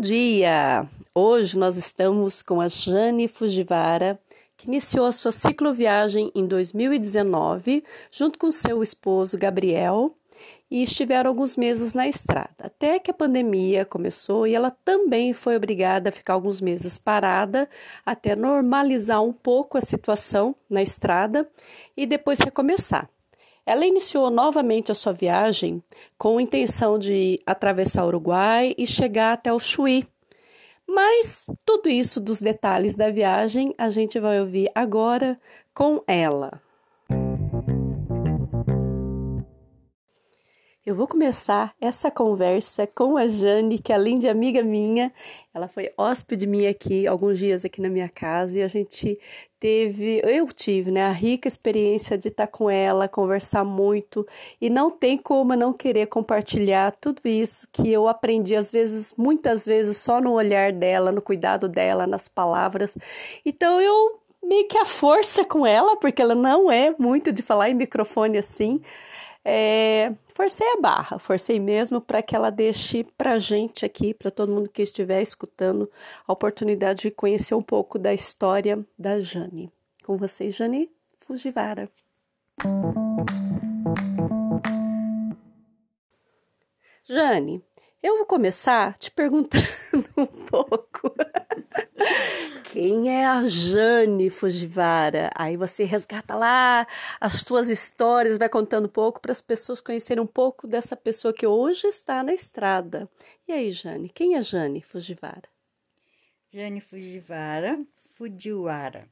Bom dia! Hoje nós estamos com a Jane Fujiwara, que iniciou a sua cicloviagem em 2019, junto com seu esposo Gabriel, e estiveram alguns meses na estrada, até que a pandemia começou e ela também foi obrigada a ficar alguns meses parada até normalizar um pouco a situação na estrada e depois recomeçar. Ela iniciou novamente a sua viagem com a intenção de atravessar o Uruguai e chegar até o Chuí. Mas tudo isso dos detalhes da viagem a gente vai ouvir agora com ela. Eu vou começar essa conversa com a Jane, que além de amiga minha, ela foi hóspede minha aqui alguns dias aqui na minha casa e a gente teve, eu tive, né, a rica experiência de estar com ela, conversar muito e não tem como não querer compartilhar tudo isso que eu aprendi às vezes, muitas vezes só no olhar dela, no cuidado dela, nas palavras. Então eu meio que a força com ela, porque ela não é muito de falar em microfone assim. É, forcei a barra, forcei mesmo para que ela deixe para gente aqui, para todo mundo que estiver escutando, a oportunidade de conhecer um pouco da história da Jane. Com vocês, Jane Fujiwara. Jane, eu vou começar te perguntando um pouco. Quem é a Jane Fujiwara? Aí você resgata lá as suas histórias, vai contando um pouco para as pessoas conhecerem um pouco dessa pessoa que hoje está na estrada. E aí, Jane, quem é Jane Fujiwara? Jane Fujiwara, Fujiwara.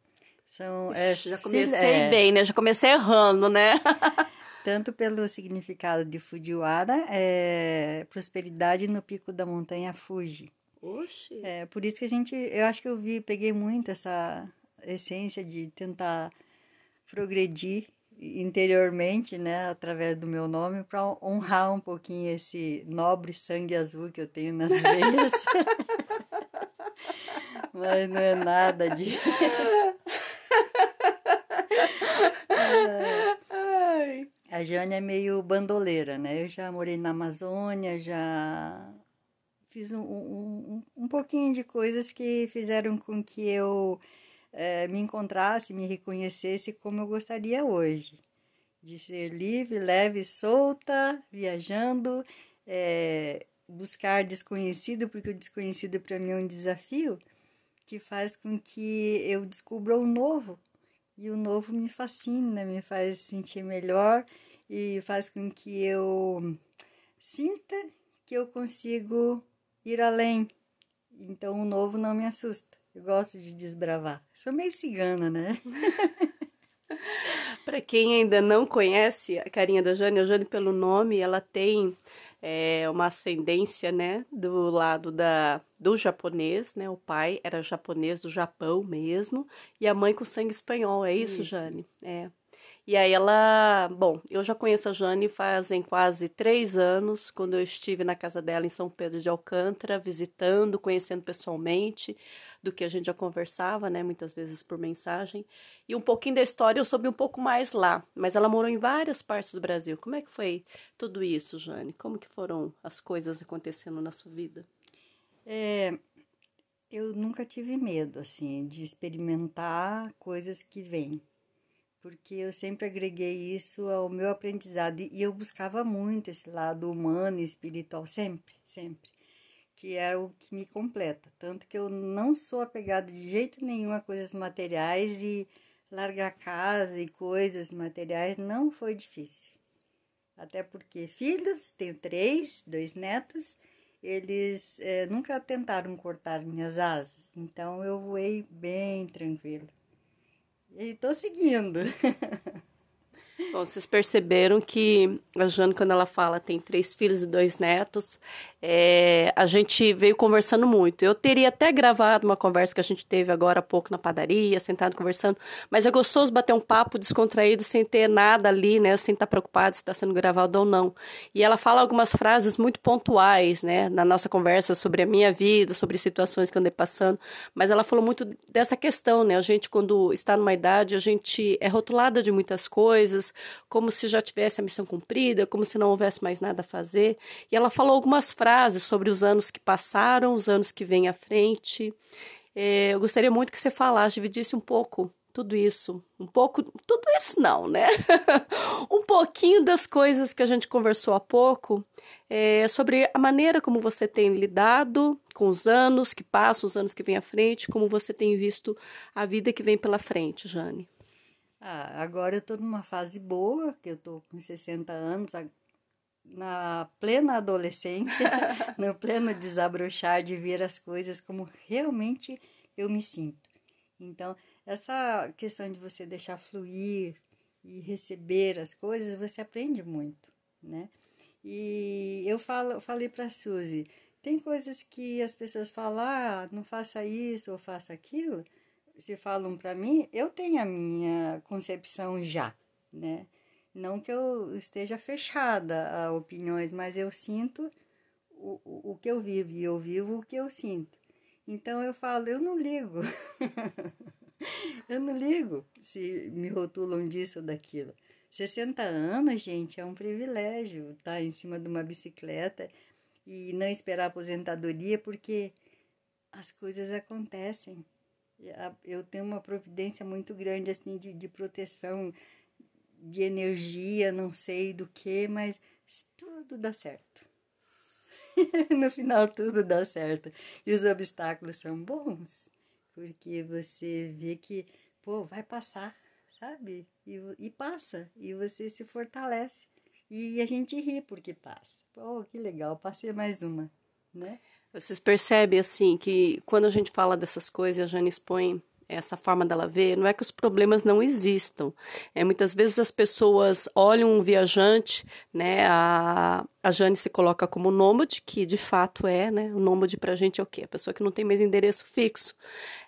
São, é, já comecei é, bem, né? Já comecei errando, né? tanto pelo significado de Fujiwara, é prosperidade no pico da montanha Fuji. Oxi. É, por isso que a gente, eu acho que eu vi, peguei muito essa essência de tentar progredir interiormente, né, através do meu nome, para honrar um pouquinho esse nobre sangue azul que eu tenho nas veias. Mas não é nada disso. A Jane é meio bandoleira, né? Eu já morei na Amazônia, já fiz um, um, um pouquinho de coisas que fizeram com que eu é, me encontrasse, me reconhecesse como eu gostaria hoje. De ser livre, leve, solta, viajando, é, buscar desconhecido, porque o desconhecido para mim é um desafio que faz com que eu descubra o novo. E o novo me fascina, me faz sentir melhor e faz com que eu sinta que eu consigo ir além. Então o novo não me assusta. Eu gosto de desbravar. Sou meio cigana, né? Para quem ainda não conhece a carinha da Jane, a Jane pelo nome, ela tem é, uma ascendência, né, do lado da, do japonês, né, o pai era japonês do Japão mesmo, e a mãe com sangue espanhol, é isso, isso. Jane? É. E aí ela, bom, eu já conheço a Jane fazem quase três anos, quando eu estive na casa dela em São Pedro de Alcântara, visitando, conhecendo pessoalmente, do que a gente já conversava, né, muitas vezes por mensagem. E um pouquinho da história eu soube um pouco mais lá, mas ela morou em várias partes do Brasil. Como é que foi tudo isso, Jane? Como que foram as coisas acontecendo na sua vida? É, eu nunca tive medo, assim, de experimentar coisas que vêm porque eu sempre agreguei isso ao meu aprendizado e eu buscava muito esse lado humano e espiritual sempre, sempre, que era o que me completa, tanto que eu não sou apegada de jeito nenhum a coisas materiais e largar casa e coisas materiais não foi difícil. Até porque filhos, tenho três, dois netos, eles é, nunca tentaram cortar minhas asas, então eu voei bem tranquilo. E tô seguindo. Bom, vocês perceberam que a Jane, quando ela fala, tem três filhos e dois netos, é, a gente veio conversando muito. Eu teria até gravado uma conversa que a gente teve agora há pouco na padaria, sentado conversando, mas é gostoso bater um papo descontraído sem ter nada ali, né, sem estar preocupado se está sendo gravado ou não. E ela fala algumas frases muito pontuais, né, na nossa conversa sobre a minha vida, sobre situações que eu andei passando, mas ela falou muito dessa questão, né, a gente quando está numa idade, a gente é rotulada de muitas coisas, como se já tivesse a missão cumprida, como se não houvesse mais nada a fazer. E ela falou algumas frases sobre os anos que passaram, os anos que vêm à frente. É, eu gostaria muito que você falasse, dividisse um pouco tudo isso, um pouco, tudo isso não, né? um pouquinho das coisas que a gente conversou há pouco, é, sobre a maneira como você tem lidado com os anos que passam, os anos que vêm à frente, como você tem visto a vida que vem pela frente, Jane. Ah, agora eu estou numa fase boa, que eu estou com 60 anos, na plena adolescência, no pleno desabrochar de ver as coisas como realmente eu me sinto. Então, essa questão de você deixar fluir e receber as coisas, você aprende muito, né? E eu falo, falei para a Suzy, tem coisas que as pessoas falam, ah, não faça isso ou faça aquilo, se falam para mim, eu tenho a minha concepção já, né? Não que eu esteja fechada a opiniões, mas eu sinto o, o, que eu vivo e eu vivo o que eu sinto. Então eu falo, eu não ligo. eu não ligo se me rotulam disso ou daquilo. 60 anos, gente, é um privilégio estar em cima de uma bicicleta e não esperar aposentadoria porque as coisas acontecem eu tenho uma providência muito grande assim de, de proteção de energia, não sei do que, mas tudo dá certo. no final tudo dá certo. E os obstáculos são bons, porque você vê que, pô, vai passar, sabe? E, e passa, e você se fortalece. E a gente ri porque passa. Pô, que legal, passei mais uma, né? Vocês percebem, assim, que quando a gente fala dessas coisas, a Jane expõe essa forma dela ver, não é que os problemas não existam. É, muitas vezes as pessoas olham um viajante, né? A, a Jane se coloca como nômade, que de fato é, né? O nômade pra gente é o quê? A pessoa que não tem mais endereço fixo.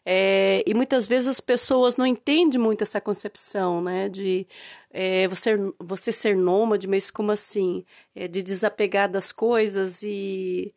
É, e muitas vezes as pessoas não entendem muito essa concepção, né? De é, você, você ser nômade, mas como assim? É, de desapegar das coisas e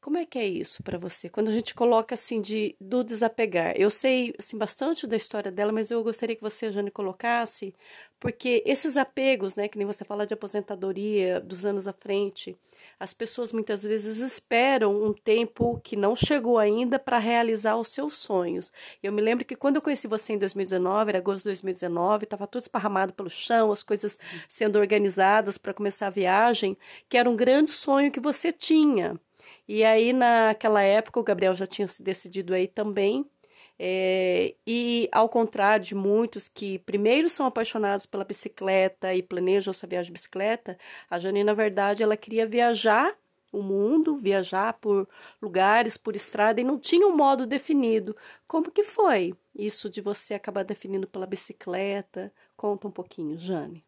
como é que é isso para você? Quando a gente coloca assim de do desapegar. Eu sei assim bastante da história dela, mas eu gostaria que você, Jane, colocasse, porque esses apegos, né, que nem você fala de aposentadoria dos anos à frente, as pessoas muitas vezes esperam um tempo que não chegou ainda para realizar os seus sonhos. Eu me lembro que quando eu conheci você em 2019, era agosto de 2019, estava tudo esparramado pelo chão, as coisas sendo organizadas para começar a viagem, que era um grande sonho que você tinha. E aí, naquela época, o Gabriel já tinha se decidido aí também. É, e ao contrário de muitos que primeiro são apaixonados pela bicicleta e planejam sua viagem de bicicleta, a Jane, na verdade, ela queria viajar o mundo, viajar por lugares, por estrada, e não tinha um modo definido. Como que foi isso de você acabar definindo pela bicicleta? Conta um pouquinho, Jane.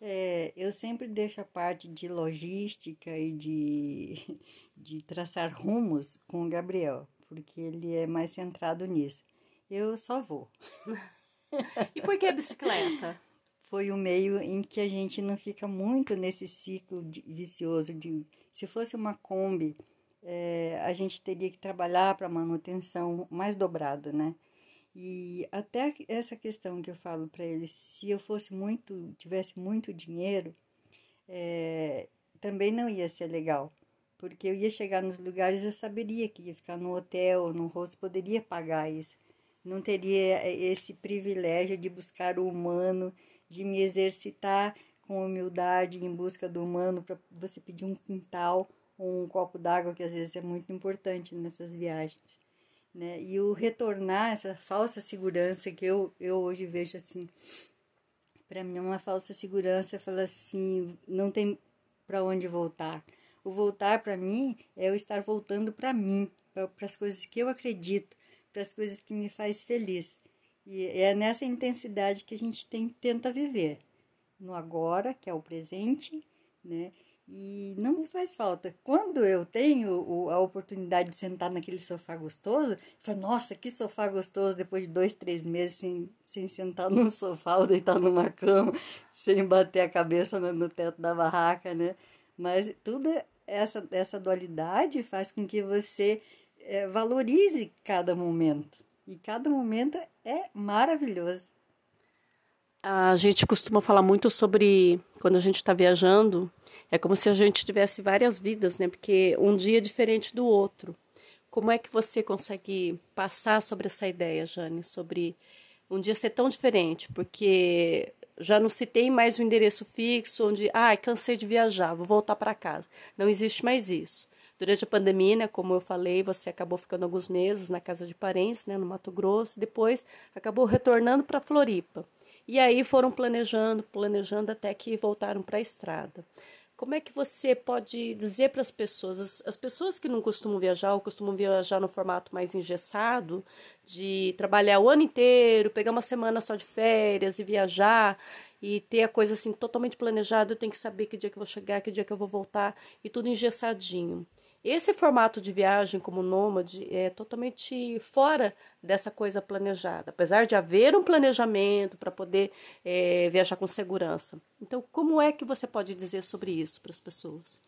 É, eu sempre deixo a parte de logística e de, de traçar rumos com o Gabriel, porque ele é mais centrado nisso. Eu só vou. e por que a bicicleta? Foi o meio em que a gente não fica muito nesse ciclo de, vicioso de se fosse uma Kombi, é, a gente teria que trabalhar para manutenção mais dobrado, né? E até essa questão que eu falo para eles, se eu fosse muito, tivesse muito dinheiro, é, também não ia ser legal, porque eu ia chegar nos lugares, eu saberia que ia ficar no hotel, no rosto, poderia pagar isso. Não teria é, esse privilégio de buscar o humano, de me exercitar com humildade em busca do humano para você pedir um quintal ou um copo d'água, que às vezes é muito importante nessas viagens né? E o retornar essa falsa segurança que eu, eu hoje vejo assim, para mim é uma falsa segurança, fala assim, não tem para onde voltar. O voltar para mim é eu estar voltando para mim, para as coisas que eu acredito, para as coisas que me faz feliz. E é nessa intensidade que a gente tem, tenta viver, no agora, que é o presente, né? E não me faz falta. Quando eu tenho a oportunidade de sentar naquele sofá gostoso, eu falo, nossa, que sofá gostoso, depois de dois, três meses sem, sem sentar num sofá ou deitar numa cama, sem bater a cabeça no, no teto da barraca, né? Mas tudo essa, essa dualidade faz com que você é, valorize cada momento. E cada momento é maravilhoso. A gente costuma falar muito sobre quando a gente está viajando, é como se a gente tivesse várias vidas, né? Porque um dia é diferente do outro. Como é que você consegue passar sobre essa ideia, Jane, sobre um dia ser tão diferente? Porque já não se tem mais um endereço fixo onde, ah, cansei de viajar, vou voltar para casa. Não existe mais isso. Durante a pandemia, né, como eu falei, você acabou ficando alguns meses na casa de parentes, né, no Mato Grosso, depois acabou retornando para Floripa. E aí foram planejando, planejando até que voltaram para a estrada. Como é que você pode dizer para as pessoas, as, as, pessoas que não costumam viajar ou costumam viajar no formato mais engessado, de trabalhar o ano inteiro, pegar uma semana só de férias e viajar e ter a coisa assim totalmente planejada, eu tenho que saber que dia que eu vou chegar, que dia que eu vou voltar e tudo engessadinho. Esse formato de viagem como nômade é totalmente fora dessa coisa planejada, apesar de haver um planejamento para poder é, viajar com segurança. Então, como é que você pode dizer sobre isso para as pessoas?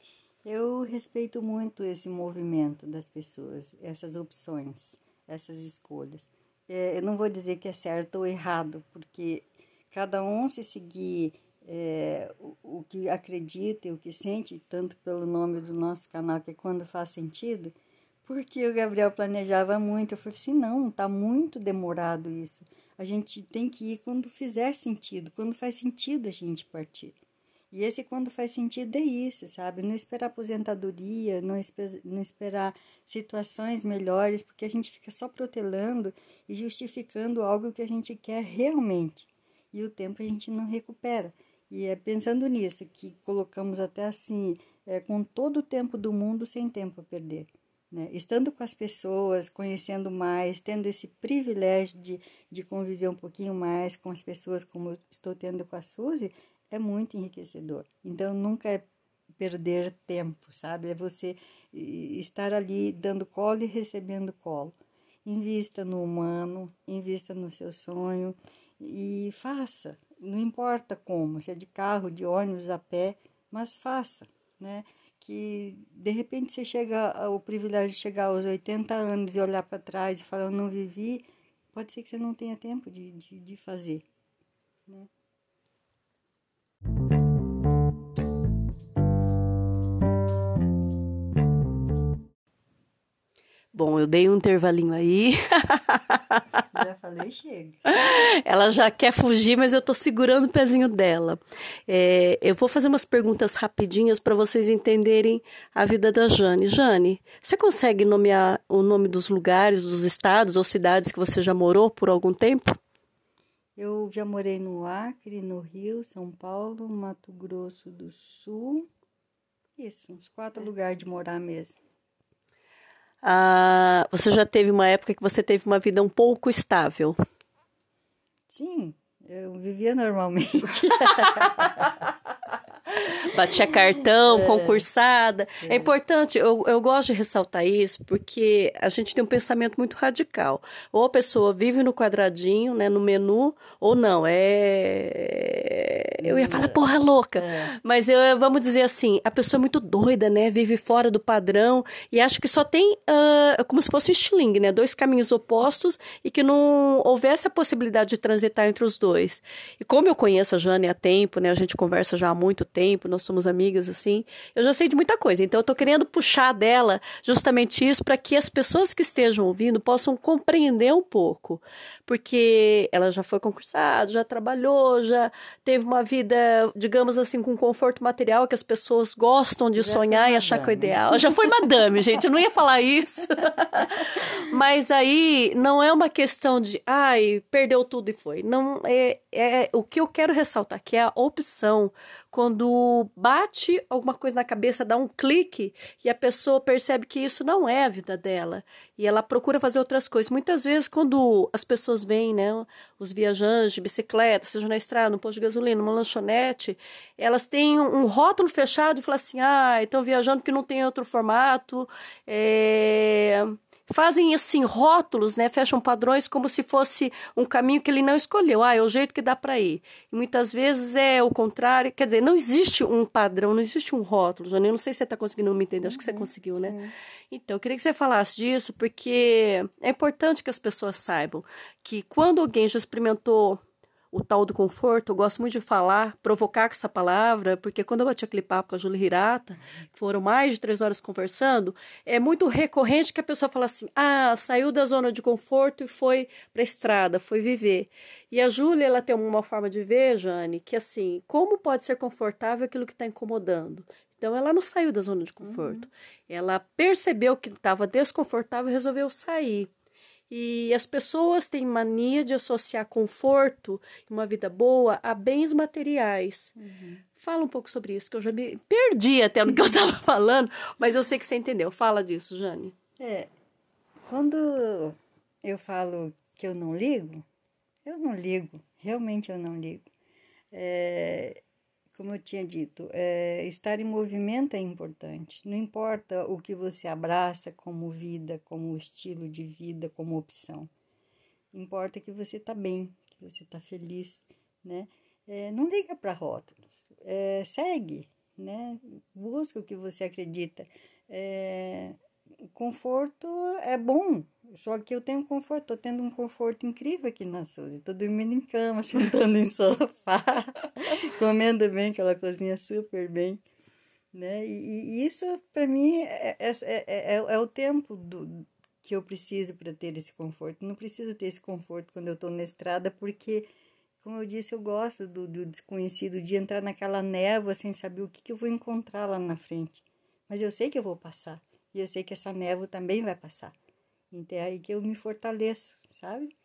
Eu respeito muito esse movimento das pessoas, essas opções, essas escolhas. É, eu não vou dizer que é certo ou errado, porque cada um se seguir é, o, o, que acredita e o que sente, tanto pelo nome do nosso canal, que é quando faz sentido, porque o Gabriel planejava muito. Eu falei assim: não, está muito demorado isso. A gente tem que ir quando fizer sentido, quando faz sentido a gente partir. E esse quando faz sentido é isso, sabe? Não esperar aposentadoria, não, esper não esperar situações melhores, porque a gente fica só protelando e justificando algo que a gente quer realmente. E o tempo a gente não recupera. E é pensando nisso que colocamos até assim, é, com todo o tempo do mundo sem tempo a perder. Né? Estando com as pessoas, conhecendo mais, tendo esse privilégio de, de conviver um pouquinho mais com as pessoas, como estou tendo com a Suzy, é muito enriquecedor. Então, nunca é perder tempo, sabe? É você estar ali dando colo e recebendo colo. Invista no humano, invista no seu sonho e faça, não importa como, se é de carro, de ônibus, a pé, mas faça, né? Que de repente você chega ao privilégio de chegar aos 80 anos e olhar para trás e falar, eu não vivi, pode ser que você não tenha tempo de, de, de fazer, né? Bom, eu dei um intervalinho aí. Já falei, chega. Ela já quer fugir, mas eu tô segurando o pezinho dela. É, eu vou fazer umas perguntas rapidinhas para vocês entenderem a vida da Jane. Jane, você consegue nomear o nome dos lugares, dos estados ou cidades que você já morou por algum tempo? Eu já morei no Acre, no Rio, São Paulo, Mato Grosso do Sul. Isso, uns quatro é. lugares de morar mesmo. Ah, você já teve uma época que você teve uma vida um pouco estável? Sim, Eu vivia normalmente. batia cartão, é. concursada. É. é, importante, eu, eu gosto de ressaltar isso, porque a gente tem um pensamento muito radical. Ou a pessoa vive no quadradinho, né, no menu, ou não, é... Eu ia falar, porra louca. É. Mas eu, vamos dizer assim, a pessoa é muito doida, né, vive fora do padrão e acha que só tem, uh, como se fosse estilingue, né, dois caminhos opostos e que não houvesse a possibilidade de transitar entre os dois. E como eu conheço a Jane há tempo, né, a gente conversa já há muito tempo, nós somos amigas assim. Eu já sei de muita coisa, então eu tô querendo puxar dela justamente isso para que as pessoas que estejam ouvindo possam compreender um pouco, porque ela já foi concursada, já trabalhou, já teve uma vida, digamos assim, com conforto material que as pessoas gostam de já sonhar e achar que é o ideal. Já foi madame, gente, eu não ia falar isso. Mas aí não é uma questão de, ai, perdeu tudo e foi. Não é, é o que eu quero ressaltar que é a opção quando bate alguma coisa na cabeça, dá um clique e a pessoa percebe que isso não é a vida dela e ela procura fazer outras coisas. Muitas vezes, quando as pessoas vêm, né, os viajantes de bicicleta, seja na estrada, no posto de gasolina, numa lanchonete, elas têm um rótulo fechado e falam assim: ah, estão viajando porque não tem outro formato. É fazem assim rótulos, né? Fecham padrões como se fosse um caminho que ele não escolheu. Ah, é o jeito que dá para ir. E muitas vezes é o contrário. Quer dizer, não existe um padrão, não existe um rótulo. Jane, eu não sei se você está conseguindo me entender. Acho que você uhum, conseguiu, né? Sim. Então, eu queria que você falasse disso, porque é importante que as pessoas saibam que quando alguém já experimentou o tal do conforto, eu gosto muito de falar, provocar com essa palavra, porque quando eu bati aquele papo com a Júlia Hirata, foram mais de três horas conversando, é muito recorrente que a pessoa fala assim: ah, saiu da zona de conforto e foi para a estrada, foi viver. E a Júlia, ela tem uma forma de ver, Jane, que assim, como pode ser confortável aquilo que está incomodando? Então, ela não saiu da zona de conforto. Uhum. Ela percebeu que estava desconfortável e resolveu sair. E as pessoas têm mania de associar conforto uma vida boa a bens materiais. Uhum. Fala um pouco sobre isso, que eu já me perdi até no que eu estava falando, mas eu sei que você entendeu. Fala disso, Jane. É, quando eu falo que eu não ligo, eu não ligo, realmente eu não ligo. É, como eu tinha dito, é, estar em movimento é importante. Não importa o que você abraça como vida, como estilo de vida, como opção. Importa que você está bem, que você está feliz, né? É, não liga para rótulos, é, segue, né? Busca o que você acredita. É, conforto é bom, só que eu tenho conforto, tô tendo um conforto incrível aqui na Suzy. Tô dormindo em cama, sentando em sofá, comendo bem, aquela cozinha super bem. Né? E, e isso, para mim, é, é, é, é, o tempo do, que eu preciso para ter esse conforto. Não preciso ter esse conforto quando eu estou na estrada, porque, como eu disse, eu gosto do, do desconhecido, de entrar naquela névoa sem saber o que, que eu vou encontrar lá na frente. Mas eu sei que eu vou passar. E eu sei que essa névoa também vai passar. Então é aí que eu me fortaleço, sabe?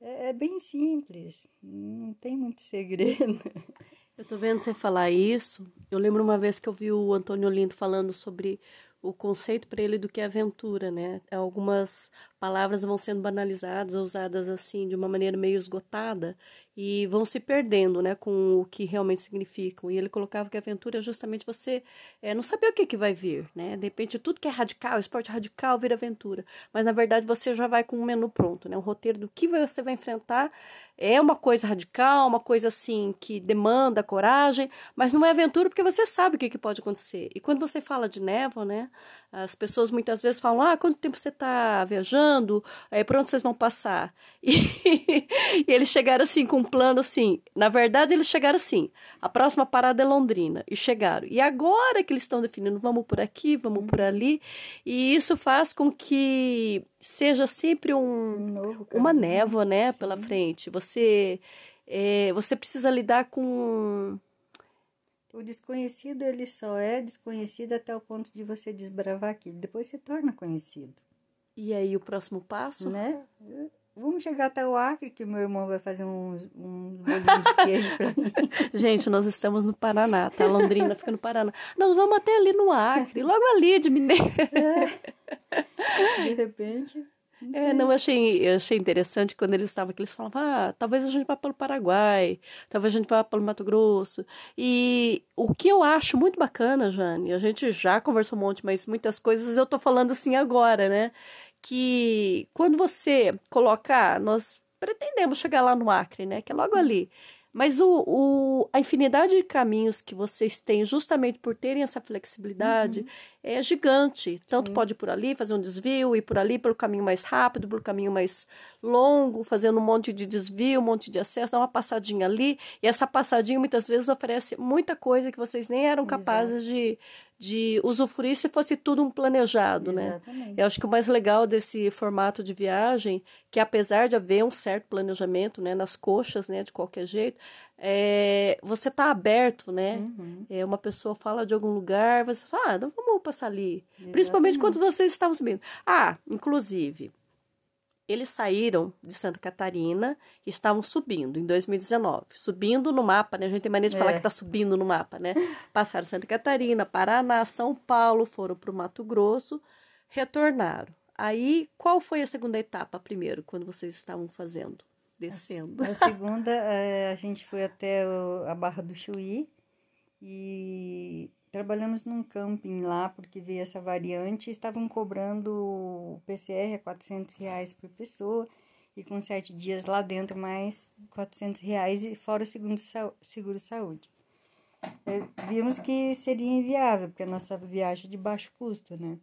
É, é bem simples, não tem muito segredo. Eu tô vendo você falar isso. Eu lembro uma vez que eu vi o Antônio Lindo falando sobre o conceito para ele do que é aventura, né? Algumas palavras vão sendo banalizadas, usadas assim de uma maneira meio esgotada e vão se perdendo, né, com o que realmente significam. E ele colocava que a aventura é justamente você é, não saber o que, que vai vir, né? De repente tudo que é radical, esporte radical vira aventura, mas na verdade você já vai com um menu pronto, né? Um roteiro do que você vai enfrentar é uma coisa radical, uma coisa assim que demanda coragem, mas não é aventura porque você sabe o que, que pode acontecer. E quando você fala de névoa, né? As pessoas muitas vezes falam: ah, quanto tempo você está viajando? É, por onde vocês vão passar? E, e, eles chegaram assim, com um plano assim. Na verdade, eles chegaram assim: a próxima parada é Londrina. E chegaram. E agora que eles estão definindo: vamos por aqui, vamos por ali. E isso faz com que seja sempre um, um uma névoa, né, Sim. pela frente. Você, é, você precisa lidar com o desconhecido, ele só é desconhecido até o ponto de você desbravar aquilo. Depois se torna conhecido. E aí, o próximo passo? Né? Vamos chegar até o Acre, que meu irmão vai fazer um, um de queijo pra mim. Gente, nós estamos no Paraná, tá? Londrina fica no Paraná. Nós vamos até ali no Acre, logo ali de Mineiro. É. De repente... É, não, eu achei, eu achei interessante quando eles estavam aqui, eles falavam, ah, talvez a gente vá pelo Paraguai, talvez a gente vá pelo Mato Grosso. E o que eu acho muito bacana, Jane, a gente já conversou um monte, mas muitas coisas eu tô falando assim agora, né? Que quando você colocar, nós pretendemos chegar lá no Acre, né? Que é logo ali. Mas o, o, a infinidade de caminhos que vocês têm, justamente por terem essa flexibilidade, uhum. É gigante. Tanto Sim. pode ir por ali, fazer um desvio, ir por ali pelo caminho mais rápido, pelo caminho mais longo, fazendo um monte de desvio, um monte de acesso, dar uma passadinha ali. E essa passadinha muitas vezes oferece muita coisa que vocês nem eram capazes de, de usufruir se fosse tudo um planejado, né? Exatamente. né? Eu acho que o mais legal desse formato de viagem, que apesar de haver um certo planejamento, né, nas coxas, né, de qualquer jeito, é, você tá aberto, né? Uhum. É, uma pessoa fala de algum lugar, você fala, ah, então vamos passar ali. Exatamente. Principalmente quando vocês estavam subindo. Ah, inclusive, eles saíram de Santa Catarina e estavam subindo em 2019. Subindo no mapa, né? A gente tem mania de falar é. que está subindo no mapa, né? Passaram Santa Catarina, Paraná, São Paulo, foram para o Mato Grosso, retornaram. Aí, qual foi a segunda etapa primeiro, quando vocês estavam fazendo, descendo? A, a segunda, é, a gente foi até a Barra do Chuí e Trabalhamos num camping lá, porque veio essa variante, estavam cobrando PCR a 400 reais por pessoa, e com sete dias lá dentro, mais 400 reais, e fora o segundo seguro saúde. É, vimos que seria inviável, porque a nossa viagem é de baixo custo, né?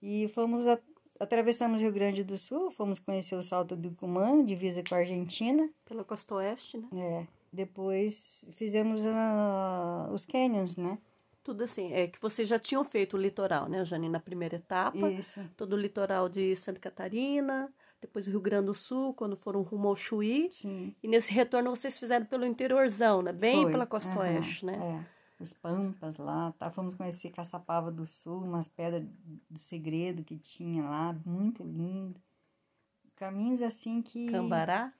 E fomos, a, atravessamos o Rio Grande do Sul, fomos conhecer o Salto do Cumã, divisa com a Argentina. Pela costa oeste, né? É. Depois fizemos uh, os canyons, né? tudo assim, é que vocês já tinham feito o litoral, né, Jane, na primeira etapa. Isso. Todo o litoral de Santa Catarina, depois o Rio Grande do Sul, quando foram rumo ao Chuí. Sim. E nesse retorno vocês fizeram pelo interiorzão, né? Bem Foi. pela costa uhum. oeste, né? É. Os Pampas lá, tá? Fomos conhecer Caçapava do Sul, umas pedras do segredo que tinha lá, muito lindo. Caminhos assim que. Cambará?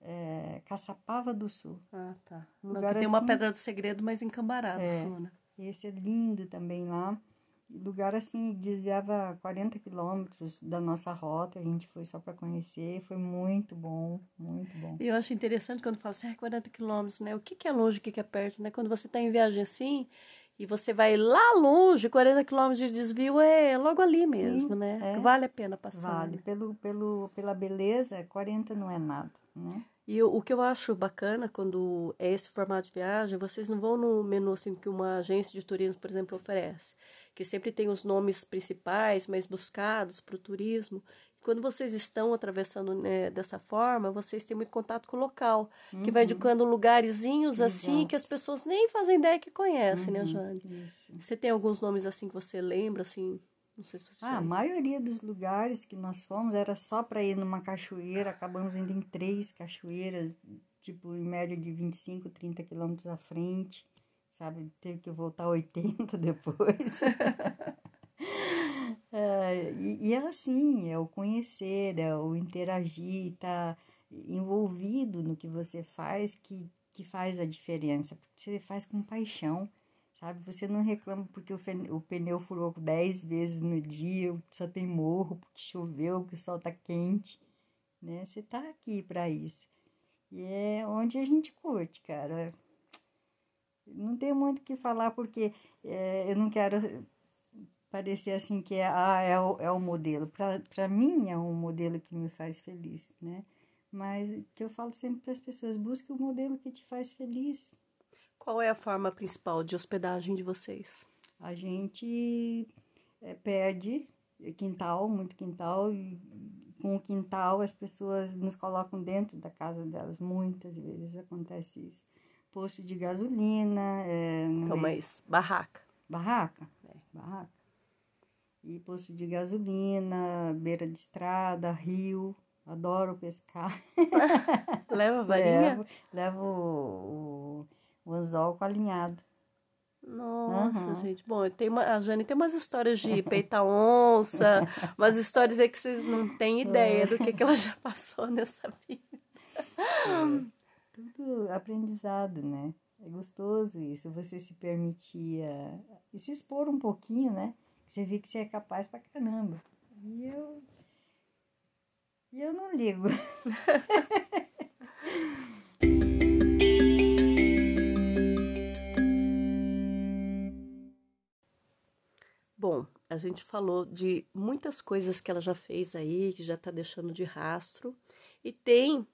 É, Caçapava do Sul. Ah, tá. Lugar Não, tem assim, uma pedra do segredo, mas em Cambará do é, Sul, né? Esse é lindo também lá. Lugar assim, desviava 40 quilômetros da nossa rota, a gente foi só para conhecer, foi muito bom, muito bom. E eu acho interessante quando fala assim, ah, 40 quilômetros, né? O que, que é longe, o que, que é perto, né? Quando você está em viagem assim, e você vai lá longe, 40 quilômetros de desvio é logo ali mesmo, Sim, né? É, vale a pena passar. Vale. Né? Pelo, pelo, pela beleza, 40 não é nada, né? E o, o que eu acho bacana quando é esse formato de viagem, vocês não vão no menu assim que uma agência de turismo, por exemplo, oferece, que sempre tem os nomes principais, mais buscados para o turismo. E quando vocês estão atravessando né, dessa forma, vocês têm muito contato com o local, uhum. que vai uhum. indicando lugarzinhos assim que as pessoas nem fazem ideia que conhecem, né, uhum. né, Jane? Isso. Você tem alguns nomes assim que você lembra, assim, não sei se você ah, a maioria dos lugares que nós fomos era só para ir numa cachoeira. Acabamos indo em três cachoeiras, tipo, em média de 25, 30 quilômetros à frente. Sabe? Teve que voltar 80 depois. é, e, e é assim, é o conhecer, é o interagir, tá envolvido no que você faz que, que faz a diferença. Porque você faz com paixão sabe? Você não reclama porque o, o pneu furou 10 vezes no dia, só tem morro, porque choveu, porque o sol tá quente, né? Você tá aqui para isso. E é onde a gente curte, cara. Não tem muito o que falar porque é, eu não quero parecer assim que é, ah, é, o, é o modelo. Para mim é um modelo que me faz feliz, né? Mas que eu falo sempre para as pessoas, busque o modelo que te faz feliz, qual é a forma principal de hospedagem de vocês? A gente é, perde quintal, muito quintal, e com o quintal as pessoas nos colocam dentro da casa delas. Muitas vezes acontece isso. Posto de gasolina. É, então, mas barraca. Barraca? É, barraca. E posto de gasolina, beira de estrada, rio. Adoro pescar. Leva varinha? Levo, levo o, o anzol alinhado. Nossa, uhum. gente. Bom, tem uma, a Jane tem umas histórias de peita onça, umas histórias aí que vocês não têm ideia do que, que ela já passou nessa vida. É, tudo aprendizado, né? É gostoso isso, você se permitir e se expor um pouquinho, né? Você vê que você é capaz pra caramba. E eu E eu não ligo. a gente falou de muitas coisas que ela já fez aí, que já está deixando de rastro. E tem,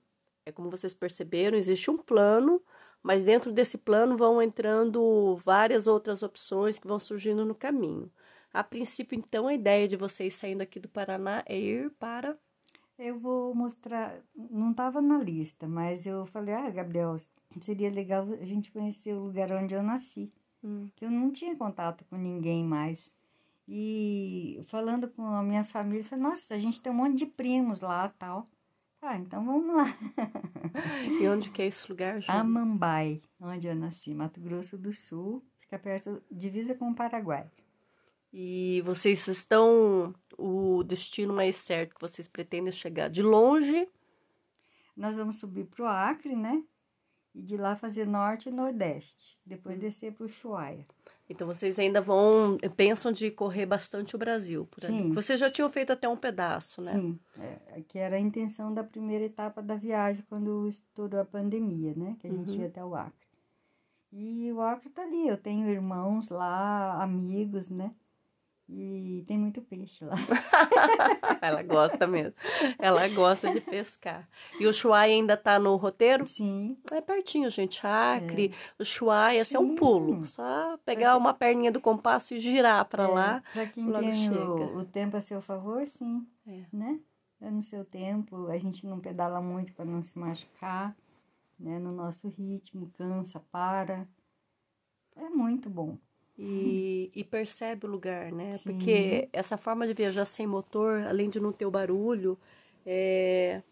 é como vocês perceberam, existe um plano, mas dentro desse plano vão entrando várias outras opções que vão surgindo no caminho. A princípio, então, a ideia de vocês saindo aqui do Paraná é ir para. Eu vou mostrar, não estava na lista, mas eu falei, ah, Gabriel, seria legal a gente conhecer o lugar onde eu nasci. Hum. Que eu não tinha contato com ninguém mais. E falando com a minha família, falei, nossa, a gente tem um monte de primos lá tal. Ah, então vamos lá. e onde que é esse lugar, Ju? Amambai, onde eu nasci, Mato Grosso do Sul, fica perto, divisa com o Paraguai. E vocês estão, o destino mais certo que vocês pretendem chegar de longe? Nós vamos subir para o Acre, né? E de lá fazer norte e nordeste. Depois descer para o Ushuaia. Então vocês ainda vão, pensam de correr bastante o Brasil por aí. Sim. Vocês já tinham feito até um pedaço, né? Sim, é, que era a intenção da primeira etapa da viagem quando estourou a pandemia, né? Que a gente uhum. ia até o Acre. E o Acre tá ali, eu tenho irmãos lá, amigos, né? E tem muito peixe lá. Ela gosta mesmo. Ela gosta de pescar. E o Chuai ainda tá no roteiro? Sim. É pertinho, gente. Acre, é. o Chuai, assim, é um pulo. Só pegar uma perninha do compasso e girar para é. lá. Para quem logo tem chega. O, o, tempo a seu favor, sim. É. Né? É no seu tempo. A gente não pedala muito para não se machucar. Né? No nosso ritmo, cansa, para. É muito bom e, e, percebe o lugar, né? Sim. Porque essa forma de viajar sem motor, além de não ter o barulho, é,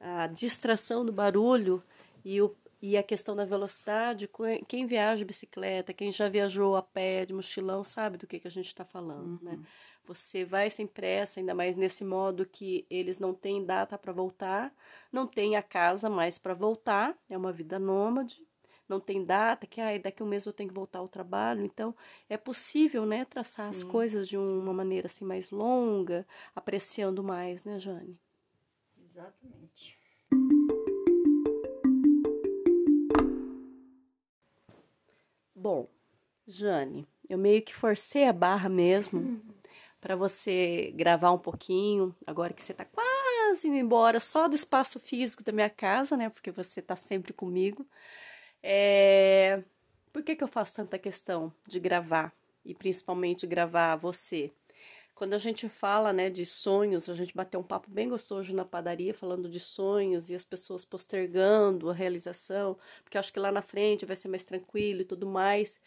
a distração do barulho e, o, e a questão da velocidade, quem viaja de bicicleta, quem já viajou a pé, de mochilão, sabe do que, que a gente está falando, uhum. né? Você vai sem pressa, ainda mais nesse modo que eles não têm data para voltar, não tem a casa mais para voltar, é uma vida nômade, não tem data, que ah, daqui a um mês eu tenho que voltar ao trabalho. Então, é possível, né, traçar Sim. as coisas de uma maneira assim mais longa, apreciando mais, né, Jane? Exatamente. Bom, Jane, eu meio que forcei a barra mesmo para você gravar um pouquinho, agora que você está quase indo embora só do espaço físico da minha casa, né? Porque você está sempre comigo. É... Por que, que eu faço tanta questão de gravar? E principalmente gravar você? Quando a gente fala né, de sonhos, a gente bateu um papo bem gostoso na padaria falando de sonhos e as pessoas postergando a realização, porque acho que lá na frente vai ser mais tranquilo e tudo mais.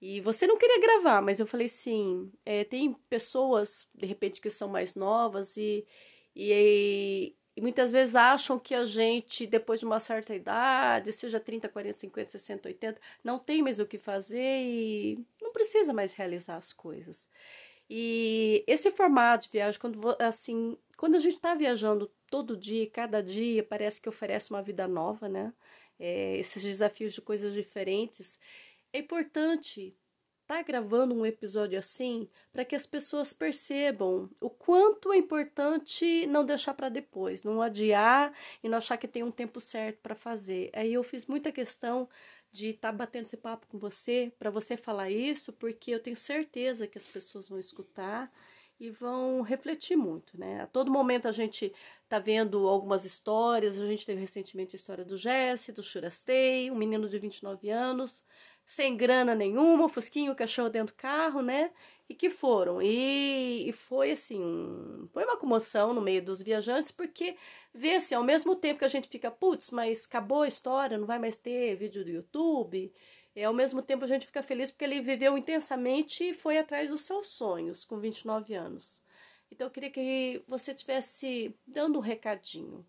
E você não queria gravar, mas eu falei sim, é, tem pessoas, de repente, que são mais novas e, e, e muitas vezes acham que a gente, depois de uma certa idade, seja 30, 40, 50, 60, 80, não tem mais o que fazer e não precisa mais realizar as coisas. E esse formato de viagem, quando assim, quando a gente está viajando todo dia, cada dia, parece que oferece uma vida nova, né? É, esses desafios de coisas diferentes. É importante tá gravando um episódio assim para que as pessoas percebam o quanto é importante não deixar para depois, não adiar e não achar que tem um tempo certo para fazer. Aí eu fiz muita questão de estar tá batendo esse papo com você, para você falar isso, porque eu tenho certeza que as pessoas vão escutar e vão refletir muito, né? A todo momento a gente tá vendo algumas histórias, a gente teve recentemente a história do Jesse, do Churastei, um menino de 29 anos, sem grana nenhuma, fusquinho, o cachorro dentro do carro, né? E que foram. E, e foi assim, um, foi uma comoção no meio dos viajantes, porque vê assim, ao mesmo tempo que a gente fica, putz, mas acabou a história, não vai mais ter vídeo do YouTube. E ao mesmo tempo a gente fica feliz porque ele viveu intensamente e foi atrás dos seus sonhos com 29 anos. Então eu queria que você tivesse dando um recadinho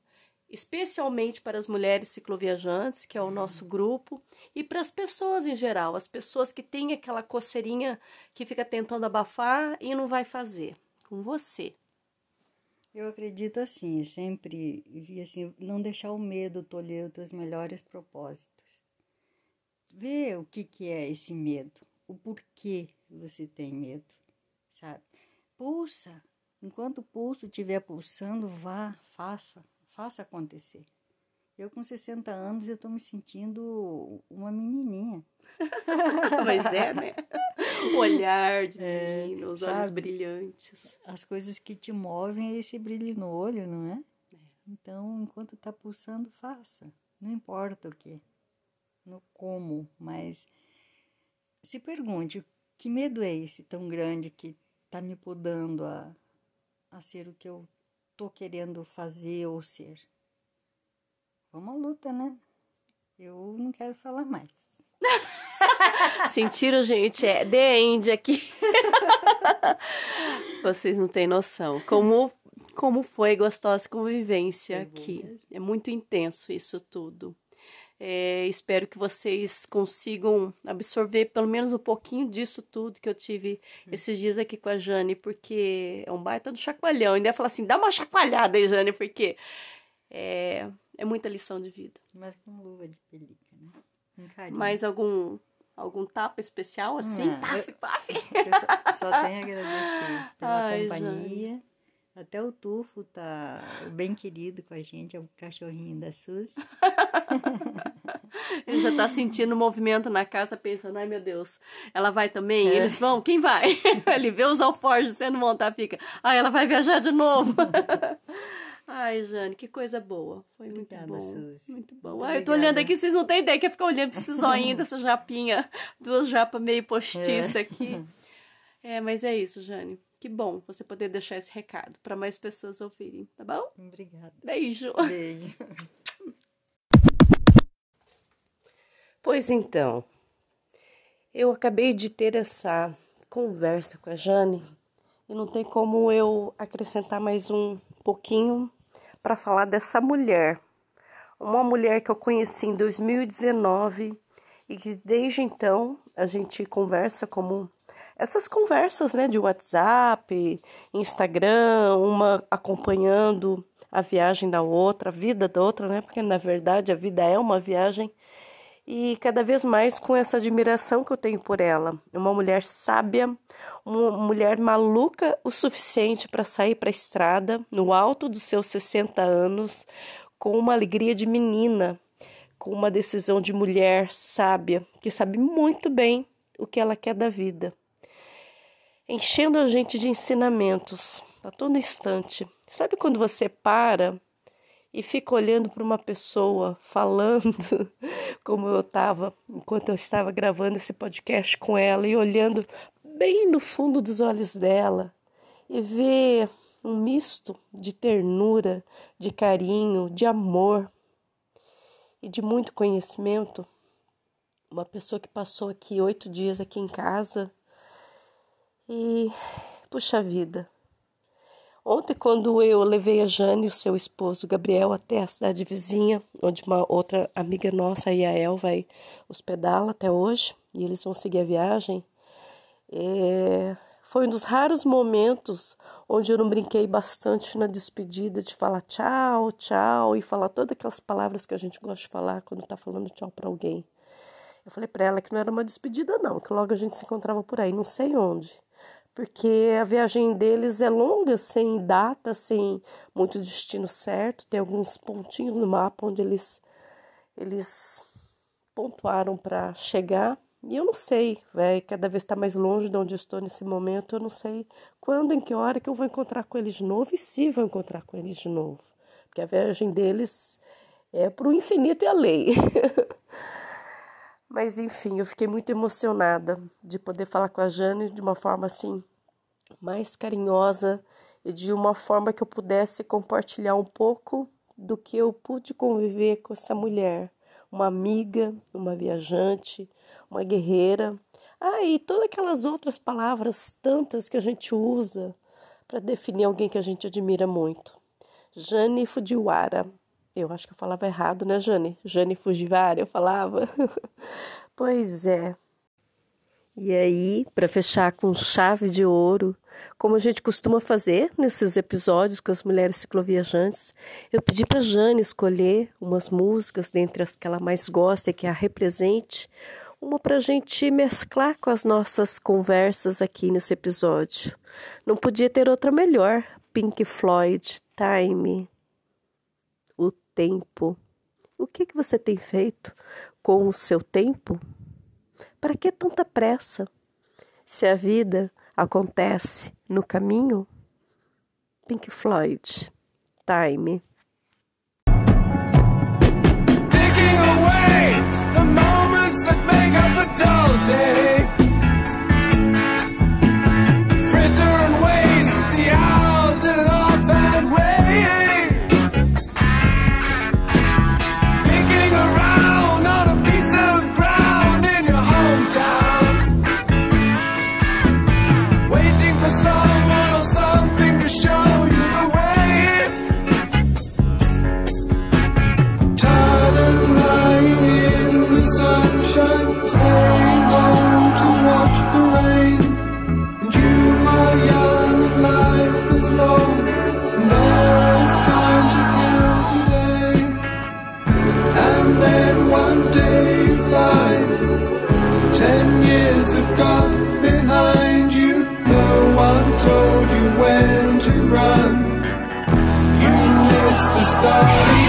especialmente para as mulheres cicloviajantes, que é o nosso grupo, e para as pessoas em geral, as pessoas que têm aquela coceirinha que fica tentando abafar e não vai fazer, com você. Eu acredito assim, sempre vi assim, não deixar o medo tolher os teus melhores propósitos. Vê o que, que é esse medo, o porquê você tem medo, sabe? Pulsa, Enquanto o pulso estiver pulsando, vá, faça, faça acontecer. Eu com 60 anos eu estou me sentindo uma menininha. Mas é, né? O olhar de é, menino, os sabe? olhos brilhantes. As coisas que te movem é esse brilho no olho, não é? é. Então, enquanto está pulsando, faça. Não importa o que, no como, mas se pergunte, que medo é esse tão grande que está me podando a, a ser o que eu estou querendo fazer ou ser? Vamos à luta, né? Eu não quero falar mais. Sentiram, gente? É The End aqui. Vocês não têm noção. Como, como foi gostosa convivência aqui. É muito intenso isso tudo. É, espero que vocês consigam absorver pelo menos um pouquinho disso tudo que eu tive esses dias aqui com a Jane, porque é um baita do chacoalhão. Ainda ia falar assim: dá uma chacoalhada aí, Jane, porque é, é muita lição de vida. Mas com luva de pelica, né? Um Mais algum algum tapa especial assim? Não, paf, eu, paf. Eu só, só tenho a agradecer pela Ai, companhia. Jane. Até o Tufo tá bem querido com a gente, é o cachorrinho da Suzy. Ele já tá sentindo o movimento na casa, tá pensando, ai meu Deus, ela vai também? É. Eles vão? Quem vai? Ele vê os alforjes sendo montar, fica, ai, ela vai viajar de novo. Ai, Jane, que coisa boa. Foi Obrigada, muito bom. Suzy. Muito bom. Ai, eu tô olhando aqui, vocês não têm ideia que eu ficar olhando pra esse zoinho dessa japinha, duas japas meio postiça é. aqui. É, mas é isso, Jane. Que bom você poder deixar esse recado para mais pessoas ouvirem, tá bom? Obrigada. Beijo. Beijo. Pois então, eu acabei de ter essa conversa com a Jane e não tem como eu acrescentar mais um pouquinho para falar dessa mulher. Uma mulher que eu conheci em 2019 e que desde então a gente conversa como essas conversas, né, de WhatsApp, Instagram, uma acompanhando a viagem da outra, a vida da outra, né? Porque na verdade a vida é uma viagem e cada vez mais com essa admiração que eu tenho por ela. Uma mulher sábia, uma mulher maluca o suficiente para sair para a estrada no alto dos seus 60 anos, com uma alegria de menina, com uma decisão de mulher sábia, que sabe muito bem o que ela quer da vida. Enchendo a gente de ensinamentos a todo instante. Sabe quando você para e fica olhando para uma pessoa falando como eu estava enquanto eu estava gravando esse podcast com ela e olhando bem no fundo dos olhos dela e ver um misto de ternura, de carinho, de amor e de muito conhecimento. Uma pessoa que passou aqui oito dias aqui em casa e puxa vida, Ontem, quando eu levei a Jane e o seu esposo Gabriel até a cidade vizinha, onde uma outra amiga nossa, a Yael, vai hospedá-la até hoje, e eles vão seguir a viagem, é... foi um dos raros momentos onde eu não brinquei bastante na despedida de falar tchau, tchau, e falar todas aquelas palavras que a gente gosta de falar quando está falando tchau para alguém. Eu falei para ela que não era uma despedida, não, que logo a gente se encontrava por aí, não sei onde porque a viagem deles é longa, sem data, sem muito destino certo. Tem alguns pontinhos no mapa onde eles, eles pontuaram para chegar. E eu não sei, vai cada vez está mais longe de onde estou nesse momento. Eu não sei quando, em que hora que eu vou encontrar com eles de novo e se vou encontrar com eles de novo. Porque a viagem deles é para o infinito e além. Mas enfim, eu fiquei muito emocionada de poder falar com a Jane de uma forma assim mais carinhosa e de uma forma que eu pudesse compartilhar um pouco do que eu pude conviver com essa mulher, uma amiga, uma viajante, uma guerreira. Ah, e todas aquelas outras palavras tantas que a gente usa para definir alguém que a gente admira muito. Jane Fujiwara. Eu acho que eu falava errado, né, Jane? Jane Fujiwara, eu falava. pois é. E aí, para fechar com chave de ouro, como a gente costuma fazer nesses episódios com as mulheres cicloviajantes, eu pedi para Jane escolher umas músicas dentre as que ela mais gosta e que a represente, uma para a gente mesclar com as nossas conversas aqui nesse episódio. Não podia ter outra melhor Pink Floyd, Time, tempo. O que, que você tem feito com o seu tempo? Para que tanta pressa? Se a vida acontece no caminho? Pink Floyd, Time. Taking away the moments that make up a dull day. run. You missed the start.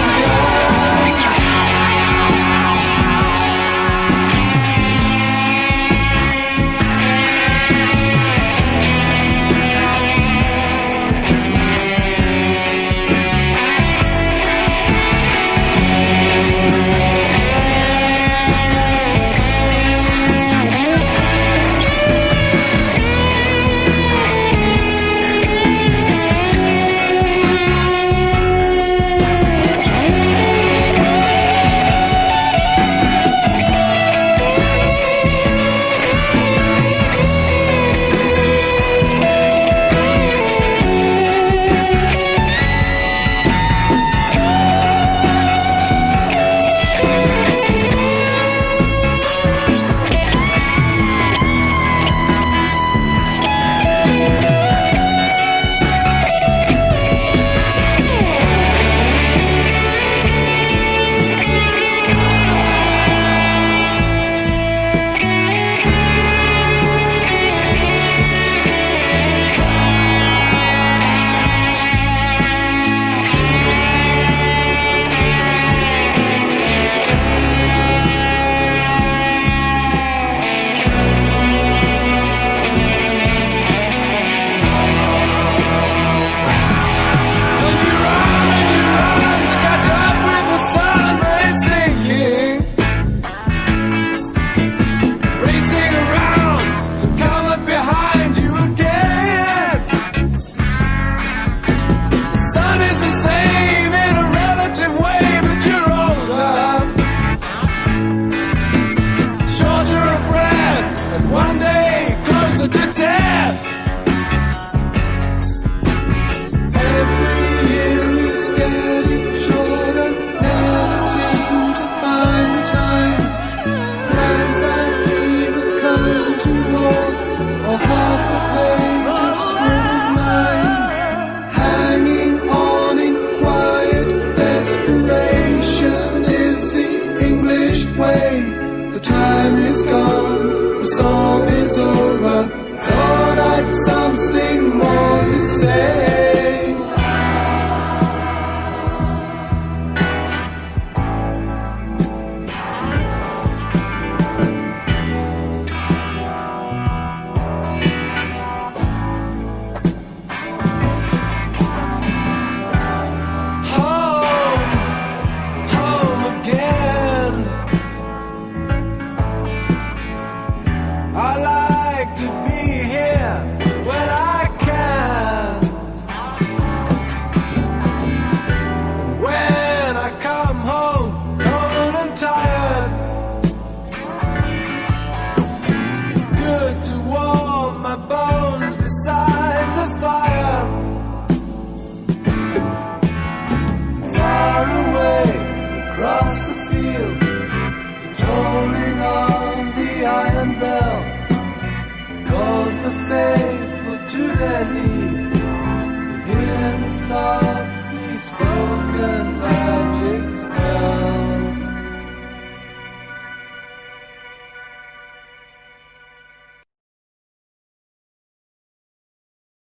say.